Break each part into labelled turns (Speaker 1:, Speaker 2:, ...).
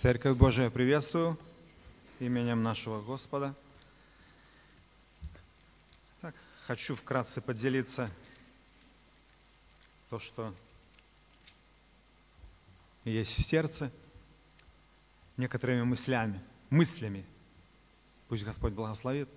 Speaker 1: Церковь Божия, приветствую именем нашего Господа. Так, хочу вкратце поделиться то, что есть в сердце, некоторыми мыслями, мыслями. Пусть Господь благословит.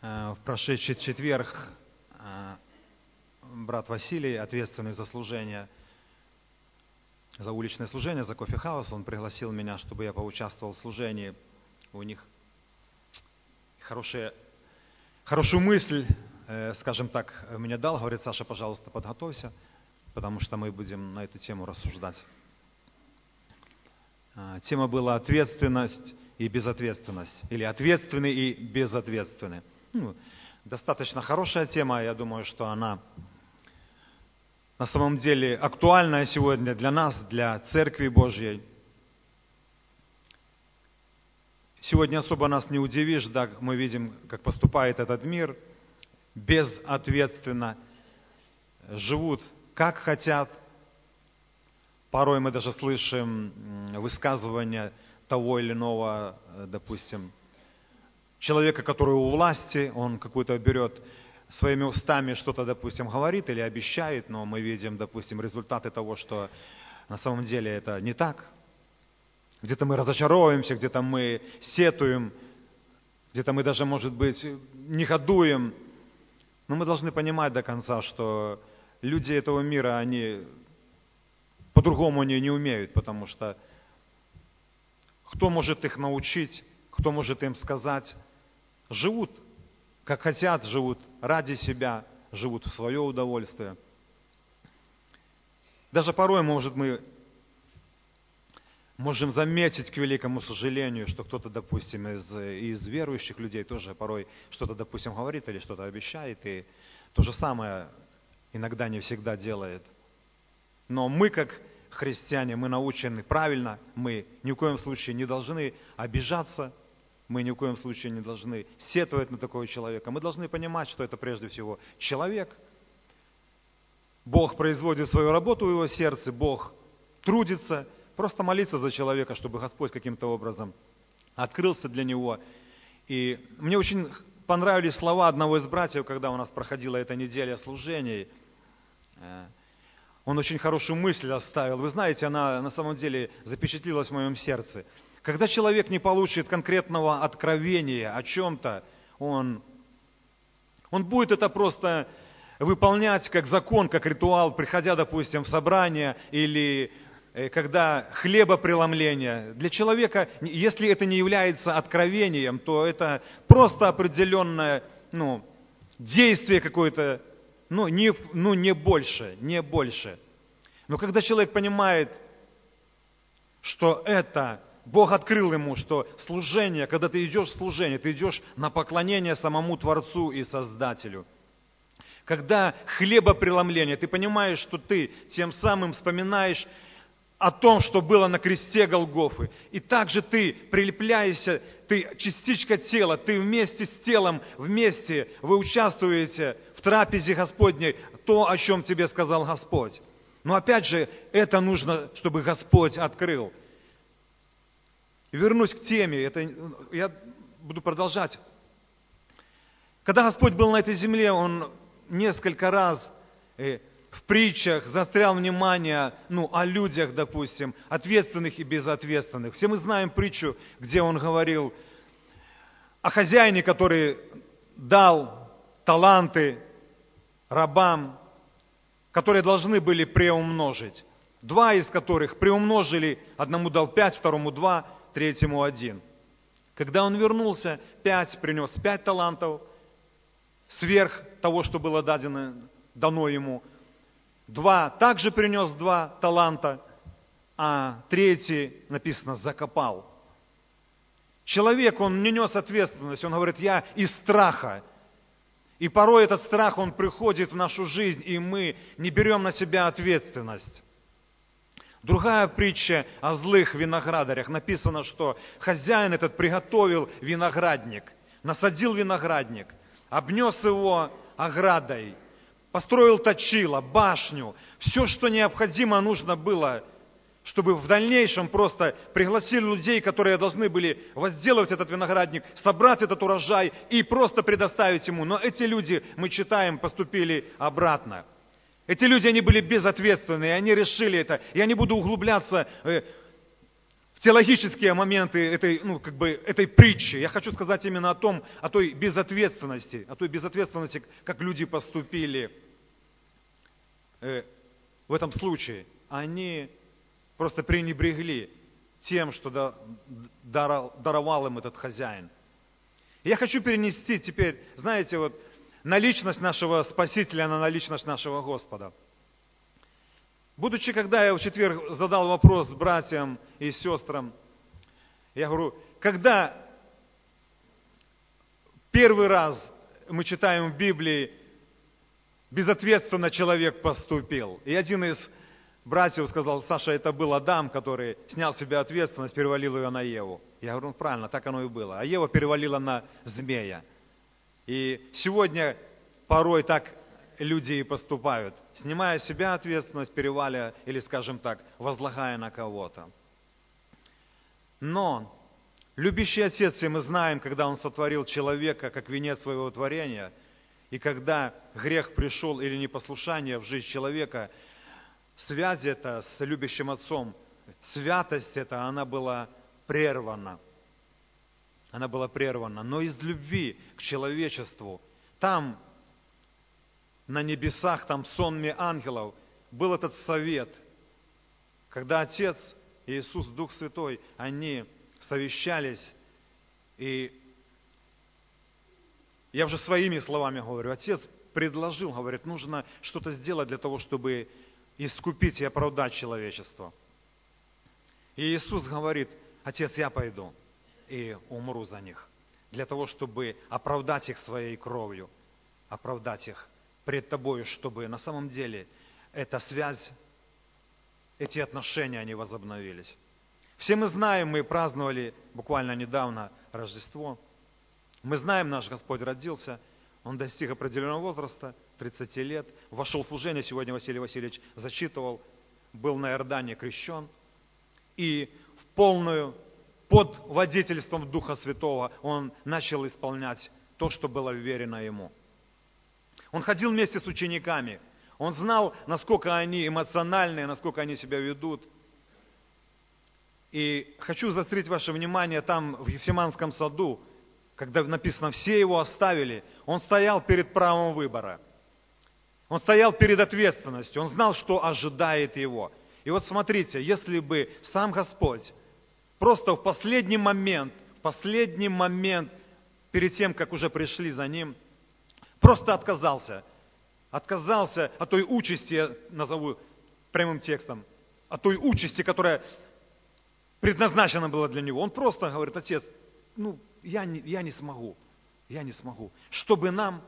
Speaker 1: Э, в прошедший четверг э, брат Василий, ответственный за служение, за уличное служение, за кофе-хаус, он пригласил меня, чтобы я поучаствовал в служении у них. Хорошие, хорошую мысль, э, скажем так, мне дал, говорит, Саша, пожалуйста, подготовься, потому что мы будем на эту тему рассуждать. А, тема была ответственность и безответственность, или ответственный и безответственный. Ну, достаточно хорошая тема, я думаю, что она на самом деле актуальная сегодня для нас, для Церкви Божьей. Сегодня особо нас не удивишь, да, мы видим, как поступает этот мир, безответственно живут, как хотят. Порой мы даже слышим высказывания того или иного, допустим, человека, который у власти, он какую-то берет своими устами что-то, допустим, говорит или обещает, но мы видим, допустим, результаты того, что на самом деле это не так. Где-то мы разочаровываемся, где-то мы сетуем, где-то мы даже, может быть, негодуем. Но мы должны понимать до конца, что люди этого мира, они по-другому они не умеют, потому что кто может их научить, кто может им сказать, живут как хотят, живут ради себя, живут в свое удовольствие. Даже порой, может, мы можем заметить, к великому сожалению, что кто-то, допустим, из, из верующих людей тоже порой что-то, допустим, говорит или что-то обещает, и то же самое иногда не всегда делает. Но мы, как христиане, мы научены правильно, мы ни в коем случае не должны обижаться, мы ни в коем случае не должны сетовать на такого человека. Мы должны понимать, что это прежде всего человек. Бог производит свою работу в его сердце, Бог трудится. Просто молиться за человека, чтобы Господь каким-то образом открылся для него. И мне очень понравились слова одного из братьев, когда у нас проходила эта неделя служений. Э, он очень хорошую мысль оставил. Вы знаете, она на самом деле запечатлилась в моем сердце. Когда человек не получит конкретного откровения о чем-то, он, он будет это просто выполнять как закон, как ритуал, приходя, допустим, в собрание или э, когда хлебопреломление. Для человека, если это не является откровением, то это просто определенное ну, действие какое-то, ну не, ну не больше, не больше. Но когда человек понимает, что это Бог открыл ему, что служение, когда ты идешь в служение, ты идешь на поклонение самому Творцу и Создателю. Когда хлебопреломление, ты понимаешь, что ты тем самым вспоминаешь о том, что было на кресте Голгофы. И также ты прилепляешься, ты частичка тела, ты вместе с телом, вместе вы участвуете в трапезе Господней, то, о чем тебе сказал Господь. Но опять же, это нужно, чтобы Господь открыл. Вернусь к теме, это, я буду продолжать. Когда Господь был на этой земле, Он несколько раз э, в притчах застрял внимание ну, о людях, допустим, ответственных и безответственных. Все мы знаем притчу, где Он говорил о хозяине, который дал таланты рабам, которые должны были преумножить. Два из которых преумножили, одному дал пять, второму два, третьему один. Когда он вернулся, пять принес пять талантов, сверх того, что было дадено, дано ему. Два также принес два таланта, а третий, написано, закопал. Человек, он не нес ответственность, он говорит, я из страха. И порой этот страх, он приходит в нашу жизнь, и мы не берем на себя ответственность. Другая притча о злых виноградарях. Написано, что хозяин этот приготовил виноградник, насадил виноградник, обнес его оградой, построил точило, башню, все, что необходимо нужно было чтобы в дальнейшем просто пригласили людей, которые должны были возделывать этот виноградник, собрать этот урожай и просто предоставить ему. Но эти люди, мы читаем, поступили обратно. Эти люди, они были безответственны, и они решили это. Я не буду углубляться э, в теологические моменты этой, ну, как бы, этой притчи. Я хочу сказать именно о том, о той безответственности, о той безответственности, как люди поступили э, в этом случае. Они просто пренебрегли тем, что даровал им этот хозяин. Я хочу перенести теперь, знаете, вот на личность нашего Спасителя, на личность нашего Господа. Будучи, когда я в четверг задал вопрос братьям и сестрам, я говорю, когда первый раз мы читаем в Библии, безответственно человек поступил. И один из братьев сказал, Саша, это был Адам, который снял с себя ответственность, перевалил ее на Еву. Я говорю, ну правильно, так оно и было. А Ева перевалила на змея. И сегодня порой так люди и поступают, снимая с себя ответственность, переваля или, скажем так, возлагая на кого-то. Но любящий Отец, и мы знаем, когда Он сотворил человека как венец своего творения, и когда грех пришел или непослушание в жизнь человека – связь эта с любящим отцом, святость эта, она была прервана. Она была прервана. Но из любви к человечеству, там, на небесах, там сонме ангелов, был этот совет, когда Отец Иисус, Дух Святой, они совещались, и я уже своими словами говорю, Отец предложил, говорит, нужно что-то сделать для того, чтобы искупить и оправдать человечество. И Иисус говорит, Отец, я пойду и умру за них, для того, чтобы оправдать их своей кровью, оправдать их пред тобою, чтобы на самом деле эта связь, эти отношения, они возобновились. Все мы знаем, мы праздновали буквально недавно Рождество. Мы знаем, наш Господь родился, Он достиг определенного возраста – 30 лет, вошел в служение, сегодня Василий Васильевич зачитывал, был на Иордане крещен, и в полную, под водительством Духа Святого он начал исполнять то, что было верено ему. Он ходил вместе с учениками, он знал, насколько они эмоциональные, насколько они себя ведут. И хочу заострить ваше внимание там, в Ефиманском саду, когда написано, все его оставили, он стоял перед правом выбора – он стоял перед ответственностью, он знал, что ожидает его. И вот смотрите, если бы сам Господь просто в последний момент, в последний момент, перед тем, как уже пришли за ним, просто отказался, отказался от той участи, я назову прямым текстом, от той участи, которая предназначена была для него. Он просто говорит, отец, ну, я не, я не смогу, я не смогу. Чтобы нам,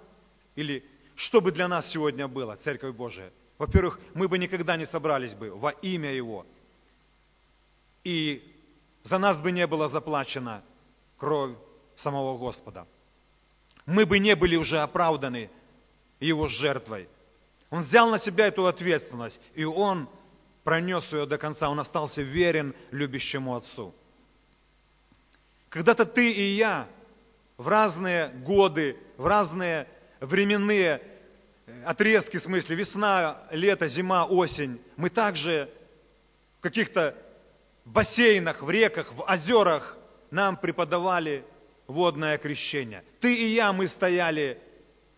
Speaker 1: или что бы для нас сегодня было, Церковь Божия? Во-первых, мы бы никогда не собрались бы во имя Его. И за нас бы не было заплачена кровь самого Господа. Мы бы не были уже оправданы Его жертвой. Он взял на себя эту ответственность, и Он пронес ее до конца. Он остался верен любящему Отцу. Когда-то ты и я в разные годы, в разные временные отрезки, в смысле весна, лето, зима, осень, мы также в каких-то бассейнах, в реках, в озерах нам преподавали водное крещение. Ты и я, мы стояли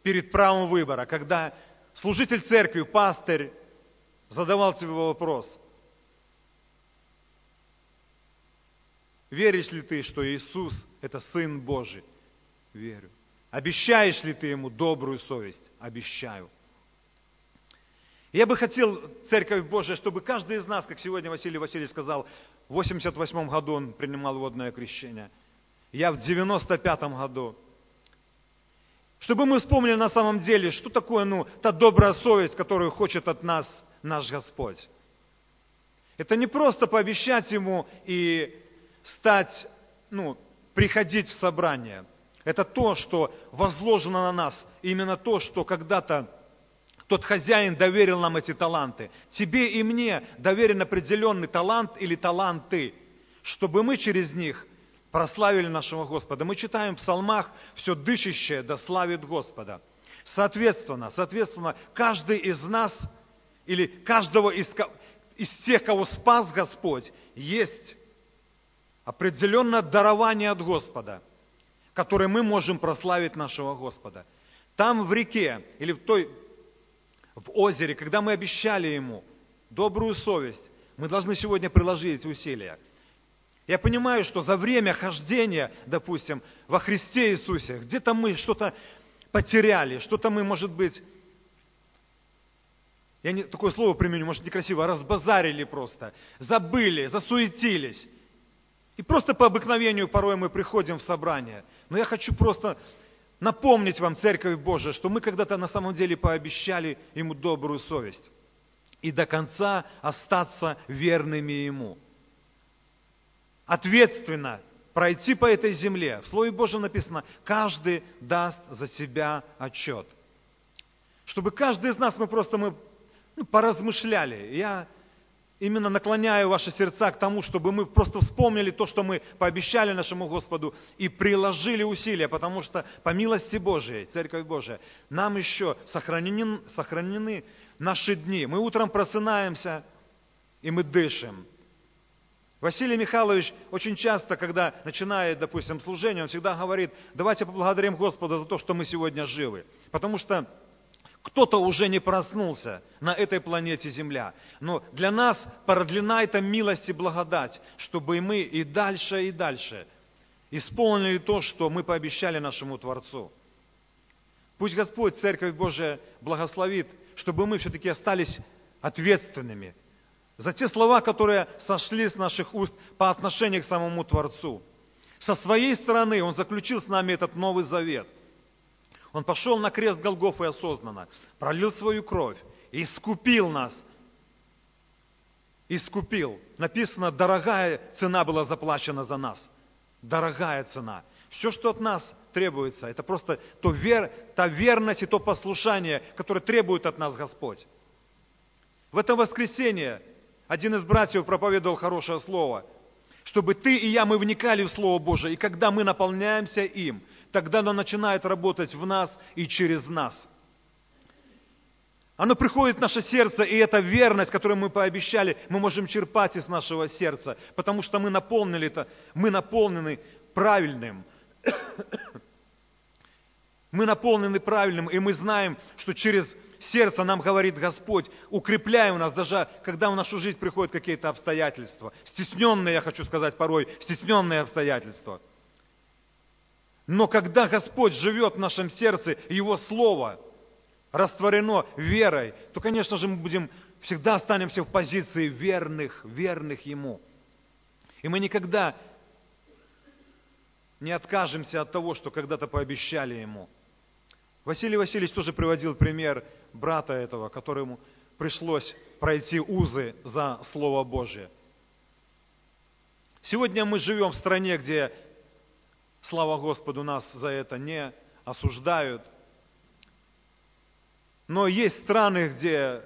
Speaker 1: перед правом выбора, когда служитель церкви, пастырь задавал себе вопрос, веришь ли ты, что Иисус – это Сын Божий? Верю. Обещаешь ли ты ему добрую совесть? Обещаю. Я бы хотел, Церковь Божия, чтобы каждый из нас, как сегодня Василий Васильевич сказал, в 88 году он принимал водное крещение. Я в 95 году. Чтобы мы вспомнили на самом деле, что такое ну, та добрая совесть, которую хочет от нас наш Господь. Это не просто пообещать Ему и стать, ну, приходить в собрание – это то, что возложено на нас. Именно то, что когда-то Тот хозяин доверил нам эти таланты. Тебе и мне доверен определенный талант или таланты, чтобы мы через них прославили нашего Господа. Мы читаем в псалмах «все дышащее да славит Господа». Соответственно, соответственно, каждый из нас или каждого из, из тех, кого спас Господь, есть определенное дарование от Господа, которое мы можем прославить нашего Господа. Там в реке или в той, в озере, когда мы обещали Ему добрую совесть, мы должны сегодня приложить усилия. Я понимаю, что за время хождения, допустим, во Христе Иисусе, где-то мы что-то потеряли, что-то мы, может быть, я не, такое слово применю, может некрасиво, разбазарили просто, забыли, засуетились. И просто по обыкновению порой мы приходим в собрание. Но я хочу просто напомнить вам, Церковь Божия, что мы когда-то на самом деле пообещали Ему добрую совесть. И до конца остаться верными Ему. Ответственно пройти по этой земле. В Слове Божьем написано, каждый даст за себя отчет. Чтобы каждый из нас, мы просто мы, ну, поразмышляли. Я именно наклоняю ваши сердца к тому, чтобы мы просто вспомнили то, что мы пообещали нашему Господу и приложили усилия, потому что по милости Божией, Церковь Божия, нам еще сохранены, сохранены наши дни. Мы утром просынаемся, и мы дышим. Василий Михайлович очень часто, когда начинает, допустим, служение, он всегда говорит, давайте поблагодарим Господа за то, что мы сегодня живы. Потому что кто-то уже не проснулся на этой планете Земля. Но для нас продлена эта милость и благодать, чтобы мы и дальше, и дальше исполнили то, что мы пообещали нашему Творцу. Пусть Господь, Церковь Божия, благословит, чтобы мы все-таки остались ответственными за те слова, которые сошли с наших уст по отношению к самому Творцу. Со своей стороны Он заключил с нами этот Новый Завет – он пошел на крест Голгофы осознанно, пролил свою кровь искупил нас. Искупил. Написано, дорогая цена была заплачена за нас. Дорогая цена. Все, что от нас требуется, это просто то вер, та верность и то послушание, которое требует от нас Господь. В это воскресенье один из братьев проповедовал хорошее слово, чтобы ты и я, мы вникали в Слово Божие, и когда мы наполняемся им – тогда оно начинает работать в нас и через нас. Оно приходит в наше сердце, и эта верность, которую мы пообещали, мы можем черпать из нашего сердца, потому что мы наполнили это, мы наполнены правильным. Мы наполнены правильным, и мы знаем, что через сердце нам говорит Господь, укрепляя у нас, даже когда в нашу жизнь приходят какие-то обстоятельства, стесненные, я хочу сказать порой, стесненные обстоятельства – но когда Господь живет в нашем сердце, Его Слово растворено верой, то, конечно же, мы будем, всегда останемся в позиции верных, верных Ему. И мы никогда не откажемся от того, что когда-то пообещали Ему. Василий Васильевич тоже приводил пример брата этого, которому пришлось пройти узы за Слово Божие. Сегодня мы живем в стране, где Слава Господу, нас за это не осуждают. Но есть страны, где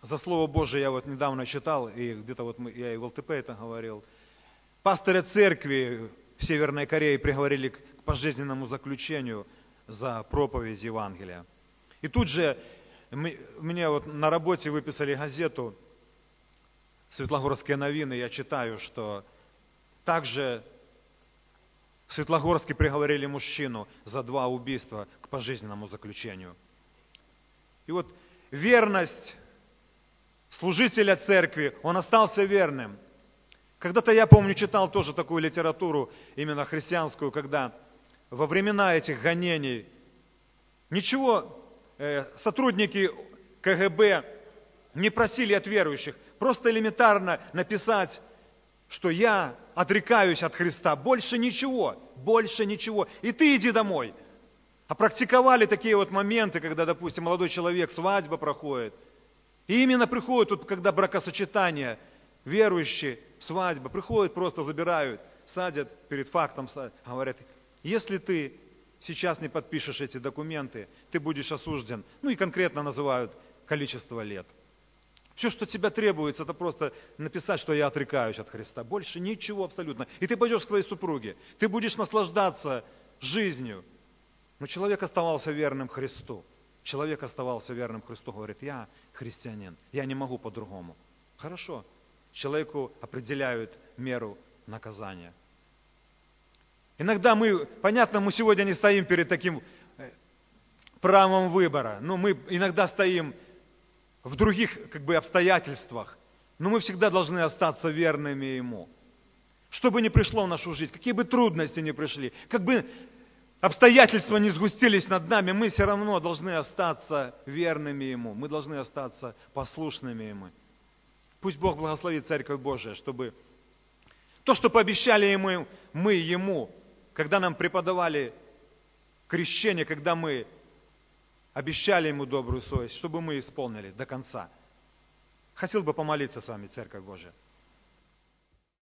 Speaker 1: за Слово Божие я вот недавно читал, и где-то вот мы, я и в ЛТП это говорил, пастыря церкви в Северной Корее приговорили к пожизненному заключению за проповедь Евангелия. И тут же мне вот на работе выписали газету «Светлогорские новины», я читаю, что также в Светлогорске приговорили мужчину за два убийства к пожизненному заключению. И вот верность служителя церкви, он остался верным. Когда-то я помню, читал тоже такую литературу, именно христианскую, когда во времена этих гонений ничего э, сотрудники КГБ не просили от верующих, просто элементарно написать что я отрекаюсь от Христа. Больше ничего, больше ничего. И ты иди домой. А практиковали такие вот моменты, когда, допустим, молодой человек, свадьба проходит. И именно приходят тут, когда бракосочетание, верующие, свадьба, приходят, просто забирают, садят перед фактом, говорят, если ты сейчас не подпишешь эти документы, ты будешь осужден. Ну и конкретно называют количество лет. Все, что тебя требуется, это просто написать, что я отрекаюсь от Христа. Больше ничего абсолютно. И ты пойдешь к своей супруге. Ты будешь наслаждаться жизнью. Но человек оставался верным Христу. Человек оставался верным Христу, говорит, я христианин, я не могу по-другому. Хорошо. Человеку определяют меру наказания. Иногда мы, понятно, мы сегодня не стоим перед таким э, правом выбора, но мы иногда стоим в других как бы, обстоятельствах, но мы всегда должны остаться верными Ему. Что бы ни пришло в нашу жизнь, какие бы трудности ни пришли, как бы обстоятельства не сгустились над нами, мы все равно должны остаться верными Ему, мы должны остаться послушными Ему. Пусть Бог благословит Церковь Божия, чтобы то, что пообещали ему, мы Ему, когда нам преподавали крещение, когда мы обещали Ему добрую совесть, чтобы мы исполнили до конца. Хотел бы помолиться с вами, Церковь Божия.